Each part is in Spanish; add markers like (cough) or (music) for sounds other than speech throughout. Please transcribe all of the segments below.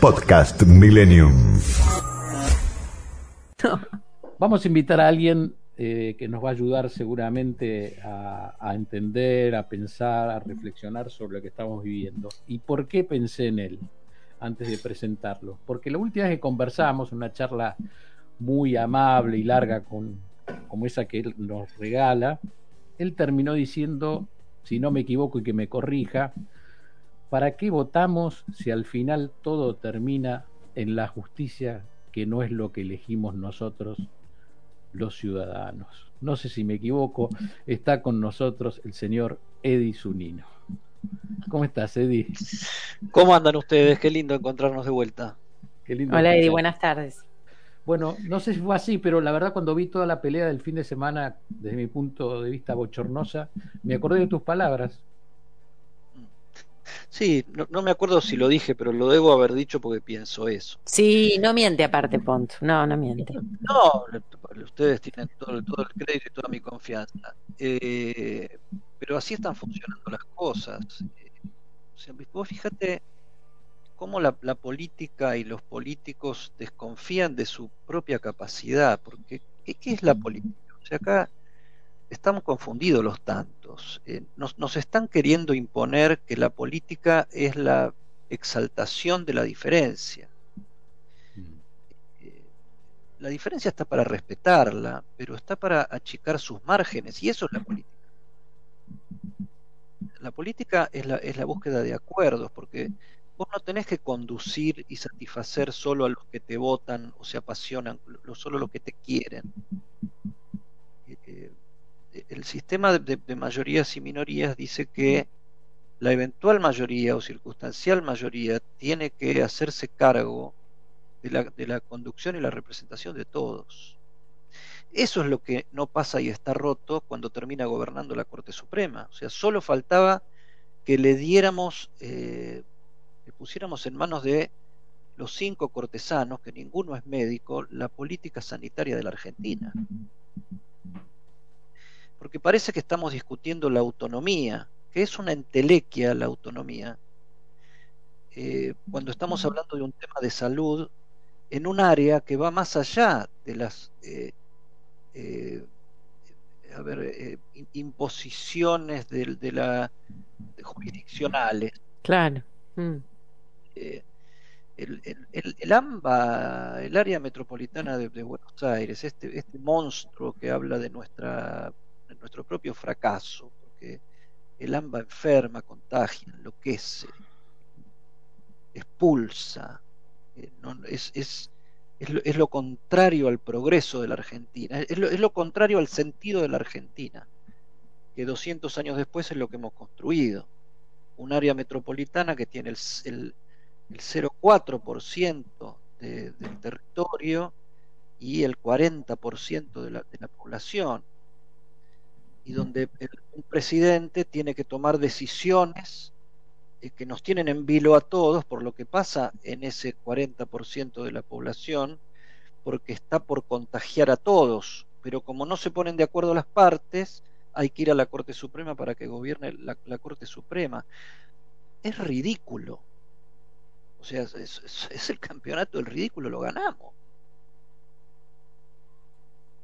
Podcast Millennium. Vamos a invitar a alguien eh, que nos va a ayudar seguramente a, entender, a pensar, a reflexionar sobre lo que estamos viviendo. ¿Y por qué pensé en él antes de presentarlo? Porque la última vez que conversamos, una charla muy amable y larga con, como esa que él nos regala, él terminó diciendo, si no me equivoco y que me corrija, ¿para qué votamos si al final todo termina en la justicia que no es lo que elegimos nosotros los ciudadanos? No sé si me equivoco, está con nosotros el señor Eddie Zunino. ¿Cómo estás, Eddie? ¿Cómo andan ustedes? Qué lindo encontrarnos de vuelta. Qué lindo Hola, Eddie, buenas tardes. Bueno, no sé si fue así, pero la verdad cuando vi toda la pelea del fin de semana, desde mi punto de vista bochornosa, me acordé de tus palabras. Sí, no, no, me acuerdo si lo dije, pero lo debo haber dicho porque pienso eso. Sí, no miente aparte, Pont. No, no miente. No, ustedes tienen todo, todo el crédito y toda mi confianza. Eh, pero así están funcionando las cosas. O sea, vos fíjate cómo la, la, política y los políticos desconfían de su propia capacidad, porque ¿qué, qué es la política? O sea, acá estamos confundidos los tantos. Eh, nos, nos, están queriendo imponer que la política es la exaltación de la diferencia. Eh, la diferencia está para respetarla, pero está para achicar sus márgenes, y eso es la política. La política es la, es la búsqueda de acuerdos, porque vos no tenés que conducir y satisfacer solo a los que te votan o se apasionan, solo a los que te quieren. Eh, el sistema de, mayorías y minorías dice que la eventual mayoría o circunstancial mayoría tiene que hacerse cargo de la, de la, conducción y la representación de todos. Eso es lo que no pasa y está roto cuando termina gobernando la Corte Suprema. O sea, solo faltaba que le diéramos, eh, le pusiéramos en manos de los cinco cortesanos, que ninguno es médico, la política sanitaria de la Argentina porque parece que estamos discutiendo la autonomía, que es una entelequia la autonomía, eh, cuando estamos hablando de un tema de salud en un área que va más allá de las eh, eh, a ver, eh, imposiciones de, de la de jurisdiccionales. Claro. Mm. El, el, el, el, AMBA, el área metropolitana de, de Buenos Aires, este, este monstruo que habla de nuestra nuestro propio fracaso, porque el AMBA enferma, contagia, enloquece, expulsa, eh, no, es, es, es, lo, es, lo, contrario al progreso de la Argentina, es lo, es lo, contrario al sentido de la Argentina, que 200 años después es lo que hemos construido. Un área metropolitana que tiene el, el, el 0,4% de, del territorio y el 40% de la, de la población y donde el, un presidente tiene que tomar decisiones eh, que nos tienen en vilo a todos por lo que pasa en ese 40% de la población, porque está por contagiar a todos, pero como no se ponen de acuerdo las partes, hay que ir a la Corte Suprema para que gobierne la, Corte Suprema. Es ridículo. O sea, es, el campeonato del ridículo, lo ganamos.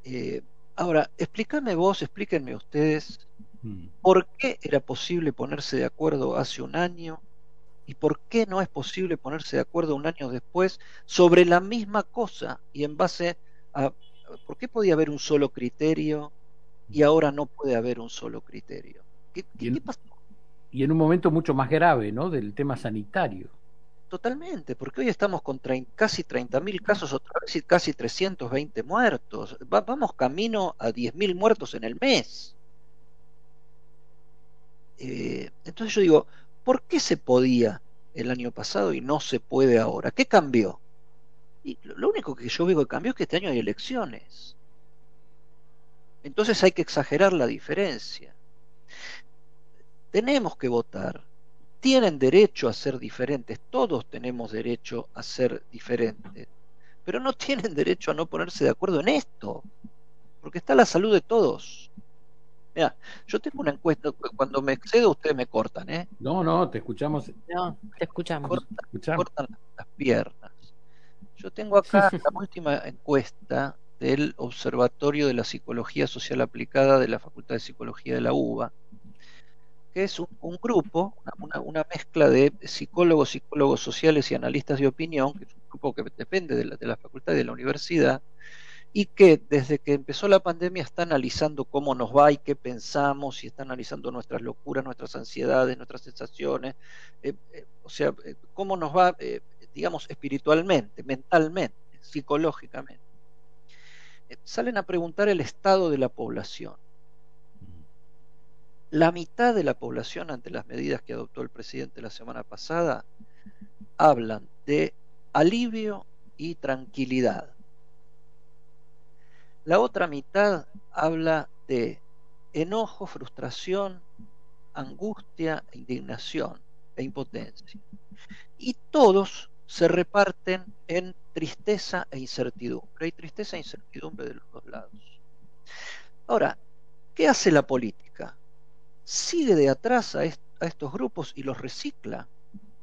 Eh, Ahora, explícame vos, explíquenme ustedes, mm. ¿por qué era posible ponerse de acuerdo hace un año y por qué no es posible ponerse de acuerdo un año después sobre la misma cosa y en base a... ¿Por qué podía haber un solo criterio y ahora no puede haber un solo criterio? ¿Qué, qué, en, qué pasó? Y en un momento mucho más grave, ¿no? Del tema sanitario. Totalmente, porque hoy estamos con casi 30.000 casos, otra vez casi 320 muertos. Va vamos camino a 10.000 muertos en el mes. Eh, entonces yo digo, ¿por qué se podía el año pasado y no se puede ahora. ¿Qué cambió? Y lo único que yo veo que cambió es que este año hay elecciones. Entonces hay que exagerar la diferencia. Tenemos que votar. Tienen derecho a ser diferentes. Todos tenemos derecho a ser diferentes. Pero no (laughs) tienen derecho a no ponerse de acuerdo en esto. Porque está la salud de todos. Mira, yo tengo una encuesta. Cuando me excedo, ustedes me cortan, ¿eh? No, no, te escuchamos. No, te escuchamos. Cortan, escuchamos. cortan las piernas. Yo tengo acá (laughs) la última encuesta del Observatorio de la Psicología Social Aplicada de la Facultad de Psicología de la UBA, que es un, grupo, una, una, mezcla de psicólogos, psicólogos sociales y analistas de opinión, que es un grupo que depende de la, de la facultad y de la universidad, y que desde que empezó la pandemia está analizando cómo nos va y qué pensamos, y está analizando nuestras locuras, nuestras ansiedades, nuestras sensaciones, eh, eh, o sea, eh, cómo nos va, digamos, espiritualmente, mentalmente, psicológicamente. Salen a preguntar el estado de la población. La mitad de la población, ante las medidas que adoptó el presidente la semana pasada, hablan de alivio y tranquilidad la otra mitad habla de enojo, frustración, angustia, indignación e impotencia. Y todos se reparten en tristeza e incertidumbre. Hay tristeza e incertidumbre de los dos lados. Ahora, ¿qué hace la política? Sigue de atrás a, est a estos grupos y los recicla.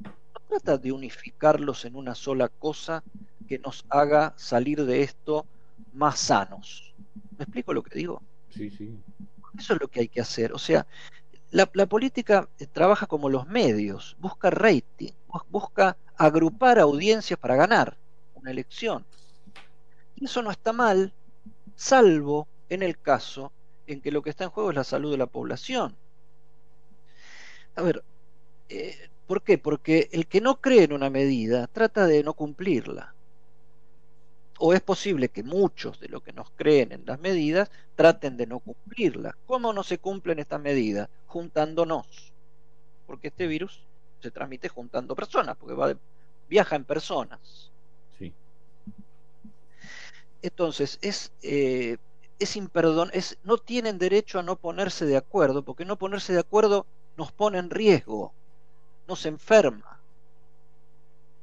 No trata de unificarlos en una sola cosa que nos haga salir de esto más sanos. ¿Me explico lo que digo? Sí, sí. Eso es lo que hay que hacer. O sea, la, la política eh, trabaja como los medios, busca rating, busca agrupar audiencias para ganar una elección. Y eso no está mal, salvo en el caso en que lo que está en juego es la salud de la población. A ver, eh, ¿por qué? Porque el que no cree en una medida trata de no cumplirla o es posible que muchos de los que nos creen en las medidas traten de no cumplirlas. ¿Cómo no se cumplen estas medidas? Juntándonos. Porque este virus se transmite juntando personas, porque va de, viaja en personas. Sí. Entonces, es, eh, es imperdon es, no tienen derecho a no ponerse de acuerdo, porque no ponerse de acuerdo nos pone en riesgo, nos enferma.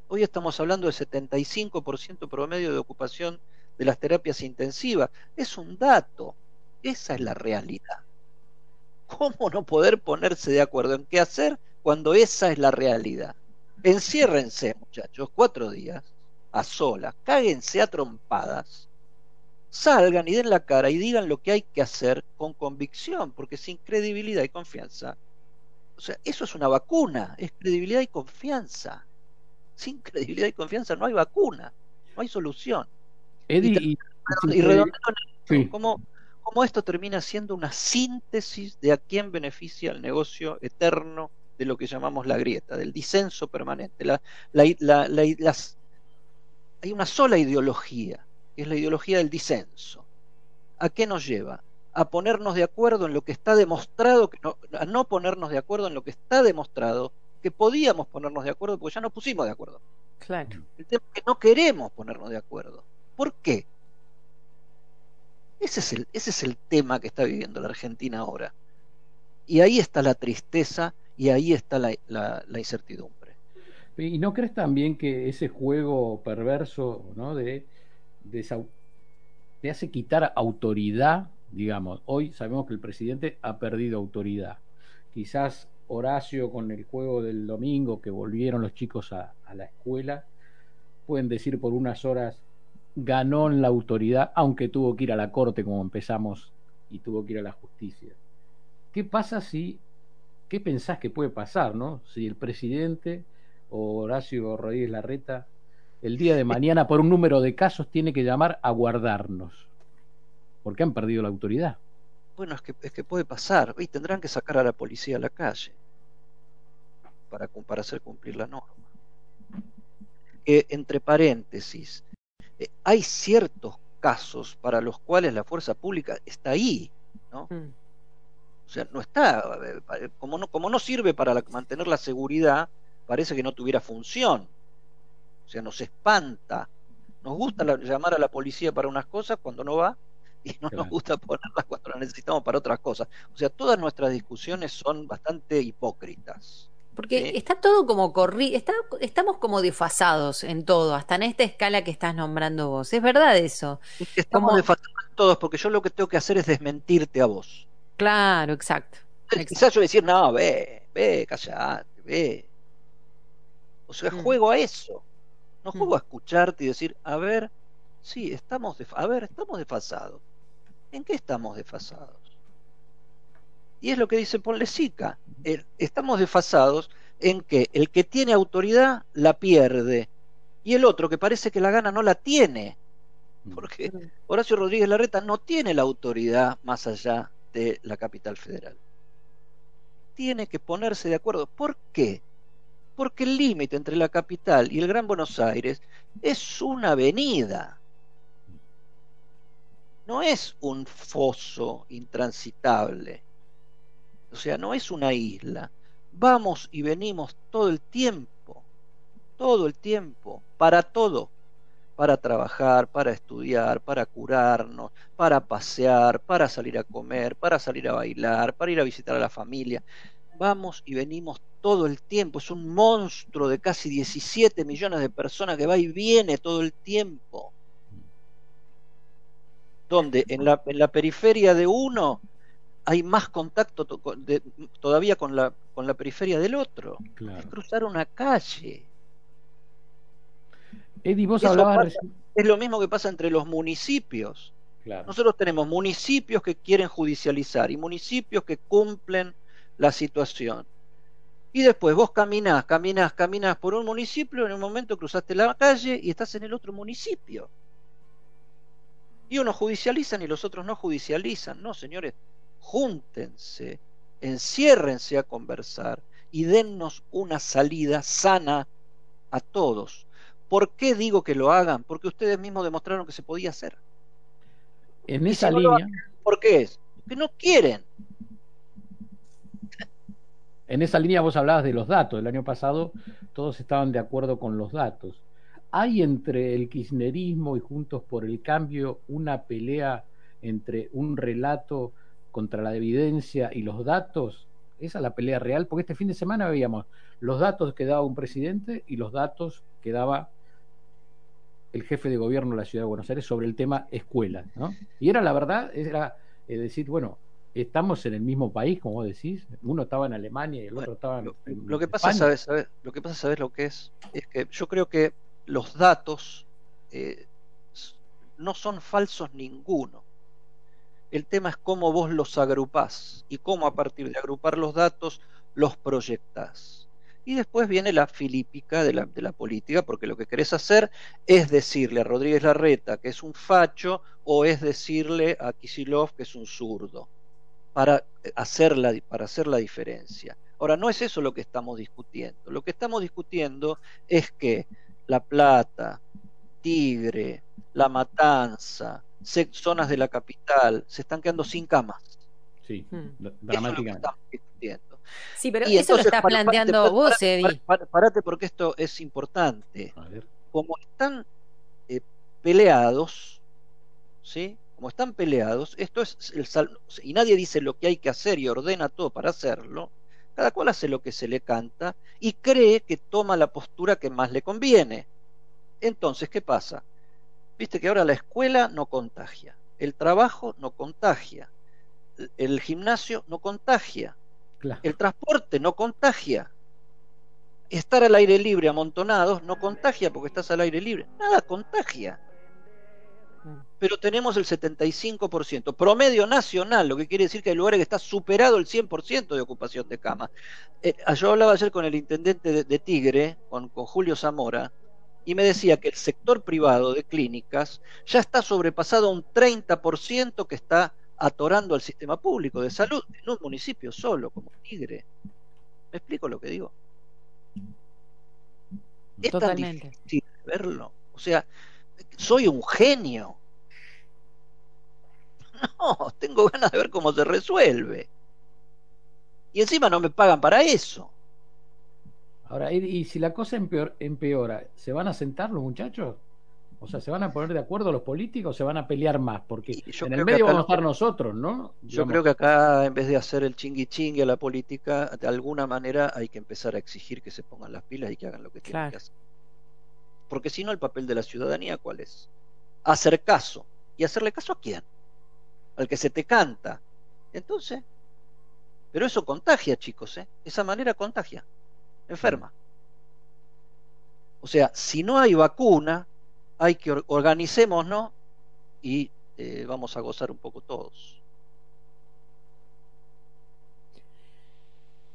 Hoy estamos hablando de 75% promedio de ocupación de las terapias intensivas. Es un dato, esa es la realidad. ¿Cómo no poder ponerse de acuerdo en qué hacer cuando esa es la realidad? Enciérrense, muchachos, cuatro días a solas, cáguense a trompadas, salgan y den la cara y digan lo que hay que hacer con convicción, porque sin credibilidad y confianza, o sea, eso es una vacuna, es credibilidad y confianza sin credibilidad y confianza no hay vacuna, no hay solución. Eddie, y, y, y redondeando sí. cómo, cómo esto termina siendo una síntesis de a quién beneficia el negocio eterno de lo que llamamos la grieta, del disenso permanente. La, la, la, las, hay una sola ideología, que es la ideología del disenso. ¿A qué nos lleva? A ponernos de acuerdo en lo que está demostrado, que no, a no ponernos de acuerdo en lo que está demostrado que podíamos ponernos de acuerdo porque ya nos pusimos de acuerdo. Claro. El tema es que no queremos ponernos de acuerdo. ¿Por qué? Ese es, el, ese es el tema que está viviendo la Argentina ahora. Y ahí está la tristeza y ahí está la, la, la incertidumbre. ¿Y no crees también que ese juego perverso ¿no? de, de te hace quitar autoridad? Digamos, hoy sabemos que el presidente ha perdido autoridad. Quizás Horacio con el juego del domingo que volvieron los chicos a, la escuela, pueden decir por unas horas ganó en la autoridad, aunque tuvo que ir a la corte como empezamos y tuvo que ir a la justicia. ¿Qué pasa si, qué pensás que puede pasar, no? Si el presidente o Horacio Rodríguez Larreta el día de mañana por un número de casos tiene que llamar a guardarnos, porque han perdido la autoridad. Bueno, es que, es que puede pasar. Y tendrán que sacar a la policía a la calle para, para hacer cumplir la norma. Eh, entre paréntesis, eh, hay ciertos casos para los cuales la fuerza pública está ahí, ¿no? Mm. O sea, no está, como no, como no sirve para la, mantener la seguridad, parece que no tuviera función. O sea, nos espanta. Nos gusta la- llamar a la policía para unas cosas cuando no va y no Claro. nos gusta ponerla cuando la necesitamos para otras cosas. O sea, todas nuestras discusiones son bastante hipócritas. Porque Sí. está todo como corri, está, estamos como desfasados en todo, hasta en esta escala que estás nombrando vos. Es verdad eso. Es que Estamos Como- desfasados todos porque yo lo que tengo que hacer es desmentirte a vos. Claro, exacto. exacto. Quizás yo decir, no, ve, ve, callate, ve. O sea, Mm. juego a eso. No Mm. juego a escucharte y decir, a ver, sí, estamos, a ver, estamos desfasados. ¿En qué estamos desfasados? Y es lo que dice Ponlesica. Estamos desfasados en que el que tiene autoridad la pierde y el otro que parece que la gana no la tiene. Porque Horacio Rodríguez Larreta no tiene la autoridad más allá de la capital federal. Tiene que ponerse de acuerdo. ¿Por qué? Porque el límite entre la capital y el Gran Buenos Aires es una avenida. No es un foso intransitable. O sea, no es una isla. Vamos y venimos todo el tiempo. Todo el tiempo. Para todo para trabajar, para estudiar, para curarnos, para pasear, para salir a comer, para salir a bailar, para ir a visitar a la familia. Vamos y venimos todo el tiempo. Es un monstruo de casi 17 millones de personas que va y viene todo el tiempo. Donde en la, en la periferia de uno hay más contacto to- con- de- todavía con la, con la periferia del otro. Es cruzar una calle. Eddie, vos hablabas pasa. Es lo mismo que pasa entre los municipios. Claro. Nosotros tenemos municipios que quieren judicializar y municipios que cumplen la situación. Y después vos caminás, caminás, caminás por un municipio, en un momento cruzaste la calle y estás en el otro municipio. Y unos judicializan y los otros no judicializan. No, señores, júntense, enciérrense a conversar y dennos una salida sana a todos. ¿Por qué digo que lo hagan? Porque ustedes mismos demostraron que se podía hacer. En esa si no lo línea, ¿Por qué es? Porque no quieren. en esa línea vos hablabas de los datos. El año pasado todos estaban de acuerdo con los datos. ¿Hay entre el kirchnerismo y Juntos por el Cambio una pelea entre un relato contra la evidencia y los datos? Esa es la pelea real, porque este fin de semana veíamos los datos que daba un presidente y los datos que daba el jefe de gobierno de la ciudad de Buenos Aires sobre el tema escuelas, ¿no? Y era la verdad, era eh, decir, bueno, estamos en el mismo país, como vos decís, uno estaba en Alemania y el otro estaba en, Lo, en lo que pasa, España. ¿sabes, sabes- lo que pasa, ¿sabes lo que es? Es que yo creo que los datos eh, no son falsos ninguno. El tema es cómo vos los agrupás y cómo a partir de agrupar los datos los proyectás. Y después viene la filípica de la, de la política, porque lo que querés hacer es decirle a Rodríguez Larreta que es un facho o es decirle a Kisilov que es un zurdo para hacer la, para hacer la diferencia. Ahora, no es eso lo que estamos discutiendo. Lo que estamos discutiendo es que La Plata, Tigre, La Matanza, zonas de la capital se están quedando sin camas. Sí, Mm. que dramáticamente. Sí, pero Y eso lo entonces, para- planteando vos, para- Eddie. para- Parate porque esto es importante. A ver. Como están eh, peleados, ¿sí? Como están peleados, esto es el sal- y nadie dice lo que hay que hacer y ordena todo para hacerlo. Cada cual hace lo que se le canta y cree que toma la postura que más le conviene. Entonces, ¿qué pasa? Viste que ahora la escuela no contagia, el trabajo no contagia, el gimnasio no contagia, Claro. el transporte no contagia. Estar al aire libre amontonados no contagia porque estás al aire libre. Nada contagia. Pero tenemos el 75%. Promedio nacional, lo que quiere decir que hay lugares que está superado el 100% de ocupación de cama. Eh, yo hablaba ayer con el intendente de, de Tigre, con, con Julio Zamora, y me decía que el sector privado de clínicas ya está sobrepasado un 30% que está atorando al sistema público de salud en un municipio solo, como Tigre. ¿Me explico lo que digo? Es tan Totalmente. difícil verlo. O sea, soy un genio. (laughs) No, tengo ganas de ver cómo se resuelve. Y encima no me pagan para eso. Ahora, y, y si la cosa empeor- empeora, ¿se van a sentar los muchachos? O sea, ¿se van a poner de acuerdo los políticos o se van a pelear más? Porque yo en el medio vamos a estar nosotros, ¿no? Yo creo que acá, en vez de hacer el chingui chingui a la política, de alguna manera hay que empezar a exigir que se pongan las pilas y que hagan lo que tienen que hacer. Porque si no, el papel de la ciudadanía, ¿cuál es? Hacer caso. ¿Y hacerle caso a quién? Al que se te canta. Entonces, pero eso contagia, chicos, ¿eh? Esa manera contagia. Enferma. O sea, si no hay vacuna, hay que or- organicémonos y eh, vamos a gozar un poco todos.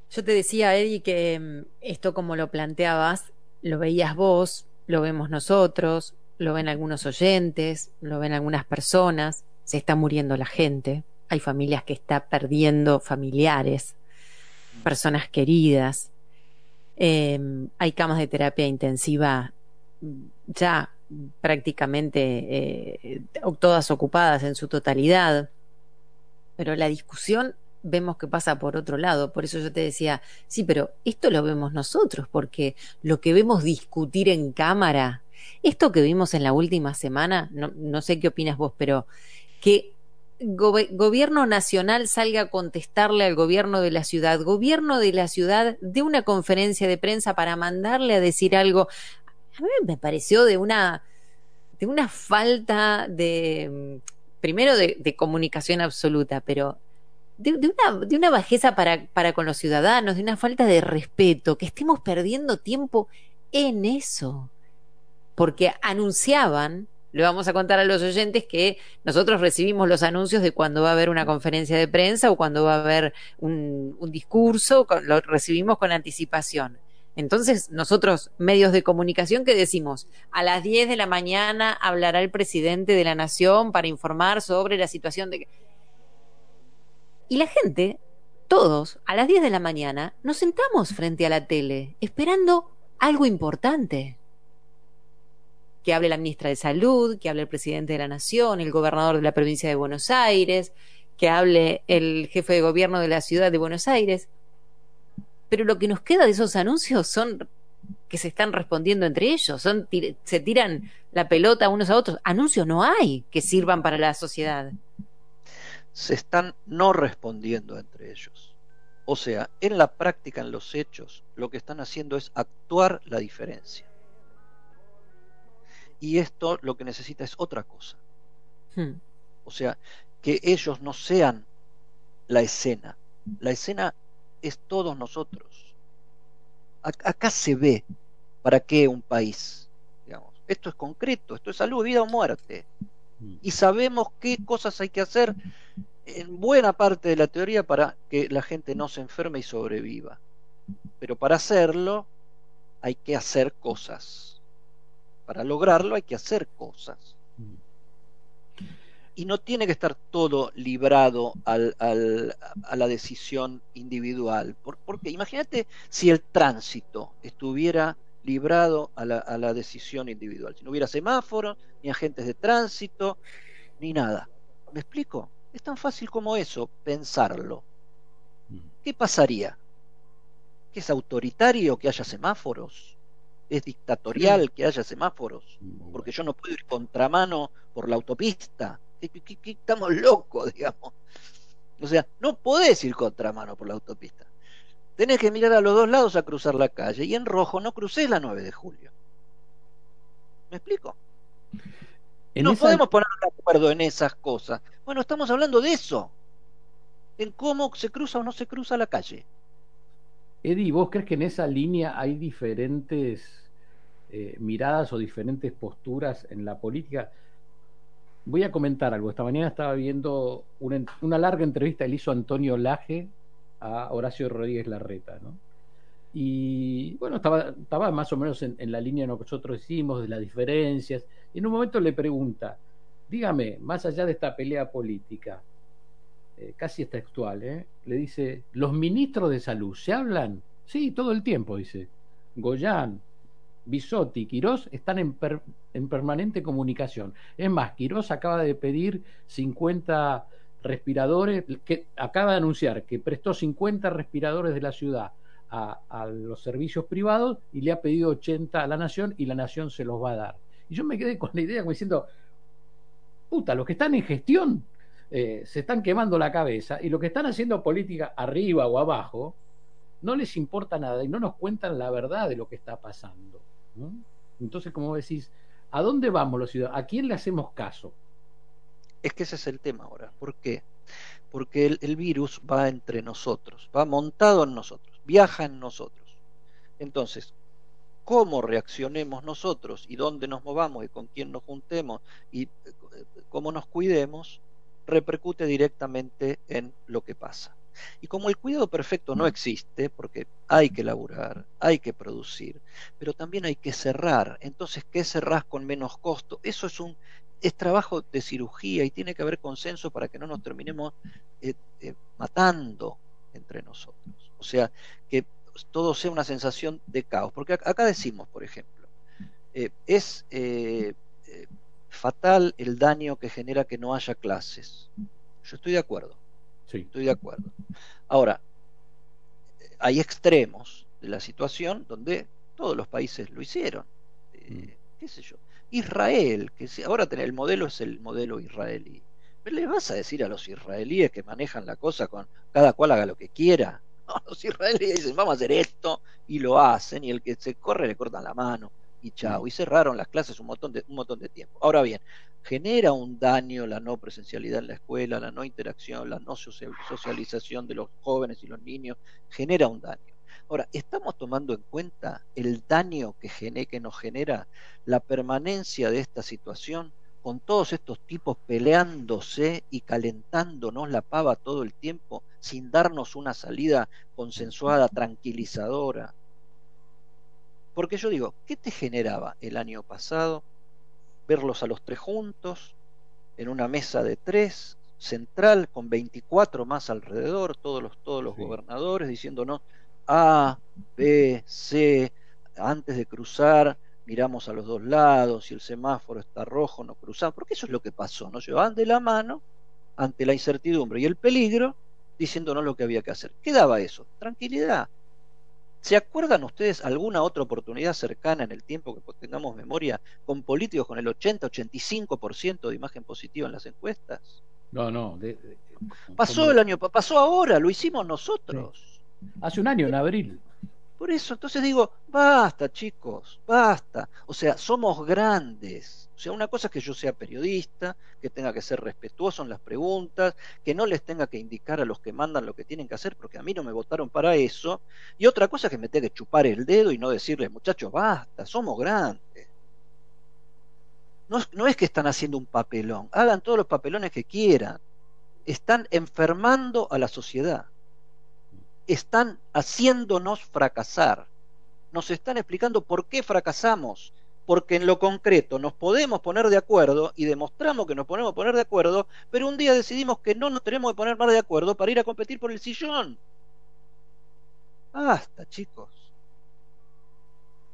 Yo te decía, Eddie, que mm, esto como lo planteabas, lo veías vos, lo vemos nosotros, lo ven algunos oyentes, lo ven algunas personas, se está muriendo la gente, hay familias que está perdiendo familiares, personas queridas, eh, hay camas de terapia intensiva ya prácticamente eh, todas ocupadas en su totalidad, pero la discusión vemos que pasa por otro lado. Por eso yo te decía, sí, pero esto lo vemos nosotros, porque lo que vemos discutir en cámara, esto que vimos en la última semana, no sé qué opinas vos, pero que gobierno nacional salga a contestarle al gobierno de la ciudad, gobierno de la ciudad de una conferencia de prensa para mandarle a decir algo, a mí me pareció de una, de una falta de, primero de, de comunicación absoluta, pero de, de una, de una bajeza para, para con los ciudadanos, de una falta de respeto, que estemos perdiendo tiempo en eso. Porque anunciaban, le vamos a contar a los oyentes que nosotros recibimos los anuncios de cuando va a haber una conferencia de prensa o cuando va a haber un, discurso, lo recibimos con anticipación. Entonces, nosotros, medios de comunicación, que decimos? A las 10 de la mañana hablará el presidente de la nación para informar sobre la situación de... Y la gente, todos, a las 10 de la mañana, nos sentamos frente a la tele, esperando algo importante. Que hable la ministra de Salud, que hable el presidente de la Nación, el gobernador de la provincia de Buenos Aires, que hable el jefe de gobierno de la ciudad de Buenos Aires. Pero lo que nos queda de esos anuncios son que se están respondiendo entre ellos, se tiran la pelota unos a otros. Anuncios no hay que sirvan para la sociedad. se están no respondiendo entre ellos. O sea, en la práctica, en los hechos, lo que están haciendo es actuar la diferencia. Y esto lo que necesita es otra cosa. Hmm. O sea, que ellos no sean la escena. La escena es todos nosotros. Ac- Acá se ve para qué un país. Digamos. Esto es concreto, esto es salud, vida o muerte. Mm. Y sabemos qué cosas hay que hacer en buena parte de la teoría para que la gente no se enferme y sobreviva. Pero para hacerlo hay que hacer cosas. Para lograrlo hay que hacer cosas. Mm. Y no tiene que estar todo librado al, al- a la decisión individual. Por- porque imagínate si el tránsito estuviera librado a la, a la decisión individual. Si no hubiera semáforos, ni agentes de tránsito, ni nada. ¿Me explico? Es tan fácil como eso, pensarlo. Mm. ¿Qué pasaría? ¿Que es autoritario que haya semáforos? ¿Es dictatorial que haya semáforos? Porque yo no puedo ir contramano por la autopista. ¿Qué- qué- qué- qué- estamos locos, (laughs) digamos. O sea, no podés ir contramano por la autopista. Tenés que mirar a los dos lados a cruzar la calle. Y en rojo no crucés la 9 de julio. ¿Me explico? En no esa- podemos ponernos de acuerdo en esas cosas. Bueno, estamos hablando de eso. En cómo se cruza o no se cruza la calle. Eddie, ¿vos crees que en esa línea hay diferentes eh, miradas o diferentes posturas en la política? Voy a comentar algo. Esta mañana estaba viendo una, larga entrevista que le hizo Antonio Laje a Horacio Rodríguez Larreta, ¿no? Y bueno, estaba, más o menos en, en la línea de lo que nosotros decimos, de las diferencias. Y en un momento le pregunta, dígame, más allá de esta pelea política, eh, casi es textual, ¿eh? le dice, ¿los ministros de salud se hablan? Sí, todo el tiempo, dice. Goyán, Bisotti, Quirós están en, per- en permanente comunicación. Es más, Quirós acaba de pedir 50 respiradores, que acaba de anunciar que prestó 50 respiradores de la ciudad a, a, los servicios privados y le ha pedido 80 a la nación y la nación se los va a dar. Y yo me quedé con la idea como diciendo, puta, los que están en gestión eh, se están quemando la cabeza y los que están haciendo política arriba o abajo no les importa nada y no nos cuentan la verdad de lo que está pasando. Entonces, como decís, ¿a dónde vamos los ciudadanos? ¿A quién le hacemos caso? Es que ese es el tema ahora. ¿Por qué? Porque el, el virus va entre nosotros, va montado en nosotros, viaja en nosotros. Entonces, cómo reaccionemos nosotros y dónde nos movamos y con quién nos juntemos y cómo nos cuidemos, repercute directamente en lo que pasa. Y como el cuidado perfecto no existe, porque hay que laburar, hay que producir, pero también hay que cerrar. Entonces, ¿qué cerrás con menos costo? Eso es un es trabajo de cirugía y tiene que haber consenso para que no nos terminemos eh, eh, matando entre nosotros. O sea, que todo sea una sensación de caos. Porque acá decimos, por ejemplo, eh, es fatal el daño que genera que no haya clases. Yo estoy de acuerdo. Sí. Estoy de acuerdo. Ahora, hay extremos de la situación donde todos los países lo hicieron. Eh, ¿Qué sé yo? Israel, que si, ahora tener el modelo es el modelo israelí. ¿Pero le vas a decir a los israelíes que manejan la cosa con cada cual haga lo que quiera? (laughs) No, los israelíes dicen, vamos a hacer esto, y lo hacen, y el que se corre le cortan la mano, y chao. Y cerraron las clases un montón de, un montón de tiempo. Ahora bien, genera un daño la no presencialidad en la escuela, la no interacción, la no socialización de los jóvenes y los niños, genera un daño. Ahora, ¿estamos tomando en cuenta el daño que, gene, que nos genera la permanencia de esta situación? con todos estos tipos peleándose y calentándonos la pava todo el tiempo sin darnos una salida consensuada, tranquilizadora. Porque yo digo, ¿qué te generaba el año pasado verlos a los tres juntos, en una mesa de tres, central, con 24 más alrededor, todos los, todos los sí. gobernadores diciéndonos A, B, C, antes de cruzar, miramos a los dos lados, si el semáforo está rojo, no cruzamos, porque eso es lo que pasó, nos llevaban de la mano ante la incertidumbre y el peligro, diciéndonos lo que había que hacer. ¿Qué daba eso? Tranquilidad. ¿Se acuerdan ustedes alguna otra oportunidad cercana en el tiempo que tengamos memoria con políticos con el 80-85% de imagen positiva en las encuestas? No, no. De, de, pasó como... el año, pasó ahora, lo hicimos nosotros. Sí. Hace un año, en abril. Por eso, entonces digo, basta chicos, basta. O sea, somos grandes. O sea, una cosa es que yo sea periodista, que tenga que ser respetuoso en las preguntas, que no les tenga que indicar a los que mandan lo que tienen que hacer, porque a mí no me votaron para eso. Y otra cosa es que me tenga que chupar el dedo y no decirles, muchachos, basta, somos grandes. No, no es que están haciendo un papelón, hagan todos los papelones que quieran. Están enfermando a la sociedad están haciéndonos fracasar. Nos están explicando por qué fracasamos. Porque en lo concreto nos podemos poner de acuerdo y demostramos que nos podemos poner de acuerdo, pero un día decidimos que no nos tenemos que poner más de acuerdo para ir a competir por el sillón. Basta, chicos.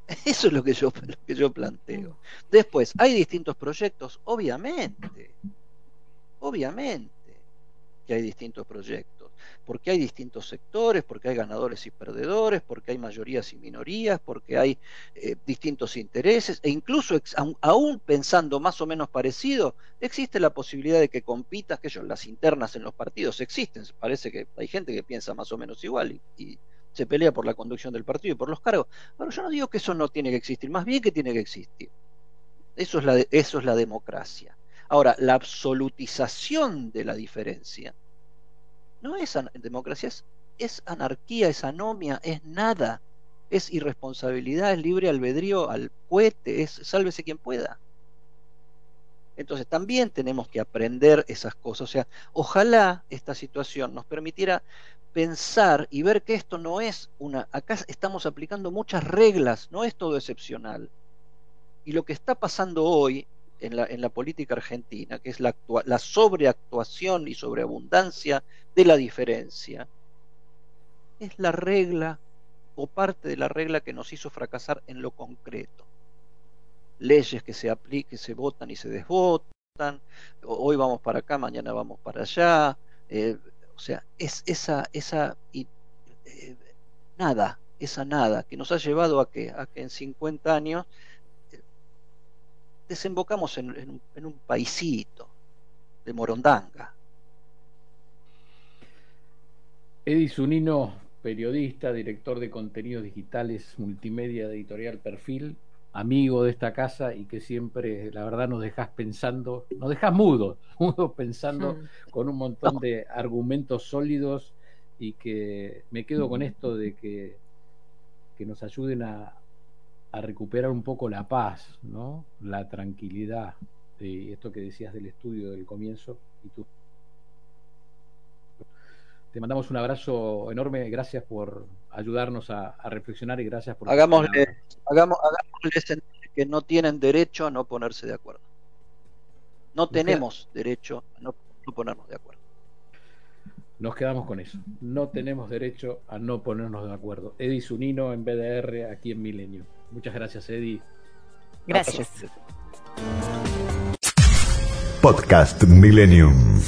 (laughs) Eso es lo que yo, lo que yo planteo. Después, ¿hay distintos proyectos? Obviamente. Obviamente que hay distintos proyectos, porque hay distintos sectores, porque hay ganadores y perdedores, porque hay mayorías y minorías, porque hay eh, distintos intereses, e incluso aún pensando más o menos parecido, existe la posibilidad de que compitas, que ellos, las internas en los partidos existen, parece que hay gente que piensa más o menos igual y, y se pelea por la conducción del partido y por los cargos. Pero yo no digo que eso no tiene que existir, más bien que tiene que existir. Eso es la, de, eso es la democracia. Ahora, la absolutización de la diferencia no es democracia, es, anarquía, es anomia, es nada, es irresponsabilidad, es libre albedrío al cohete, es sálvese quien pueda. Entonces también tenemos que aprender esas cosas. O sea, ojalá esta situación nos permitiera pensar y ver que esto no es una... Acá estamos aplicando muchas reglas, no es todo excepcional. Y lo que está pasando hoy en la, en la política argentina, que es la, actua, la sobreactuación y sobreabundancia de la diferencia, es la regla o parte de la regla que nos hizo fracasar en lo concreto. Leyes que se apliquen, se votan y se desvotan, hoy vamos para acá, mañana vamos para allá, eh, o sea, es esa, esa eh, nada, esa nada que nos ha llevado a que, a que en 50 años desembocamos en, en, un, en un paisito de Morondanga. Eddie Zunino, periodista, director de contenidos digitales, multimedia de editorial Perfil, amigo de esta casa y que siempre, la verdad, nos dejas pensando, nos dejas mudos, (laughs) mudos pensando mm. con un montón de argumentos sólidos y que me quedo con esto de que, que nos ayuden a, a recuperar un poco la paz, ¿no? La tranquilidad. Y esto que decías del estudio del comienzo y tú te mandamos un abrazo enorme, gracias por ayudarnos a, a reflexionar y gracias por... Hagámosle, hagamos, hagámosle que no tienen derecho a no ponerse de acuerdo. No tenemos derecho a no, no ponernos de acuerdo. Nos quedamos con eso. No tenemos derecho a no ponernos de acuerdo. Eddie Zunino en BDR aquí en Milenio. Muchas gracias, Eddie. Gracias. Podcast Millennium.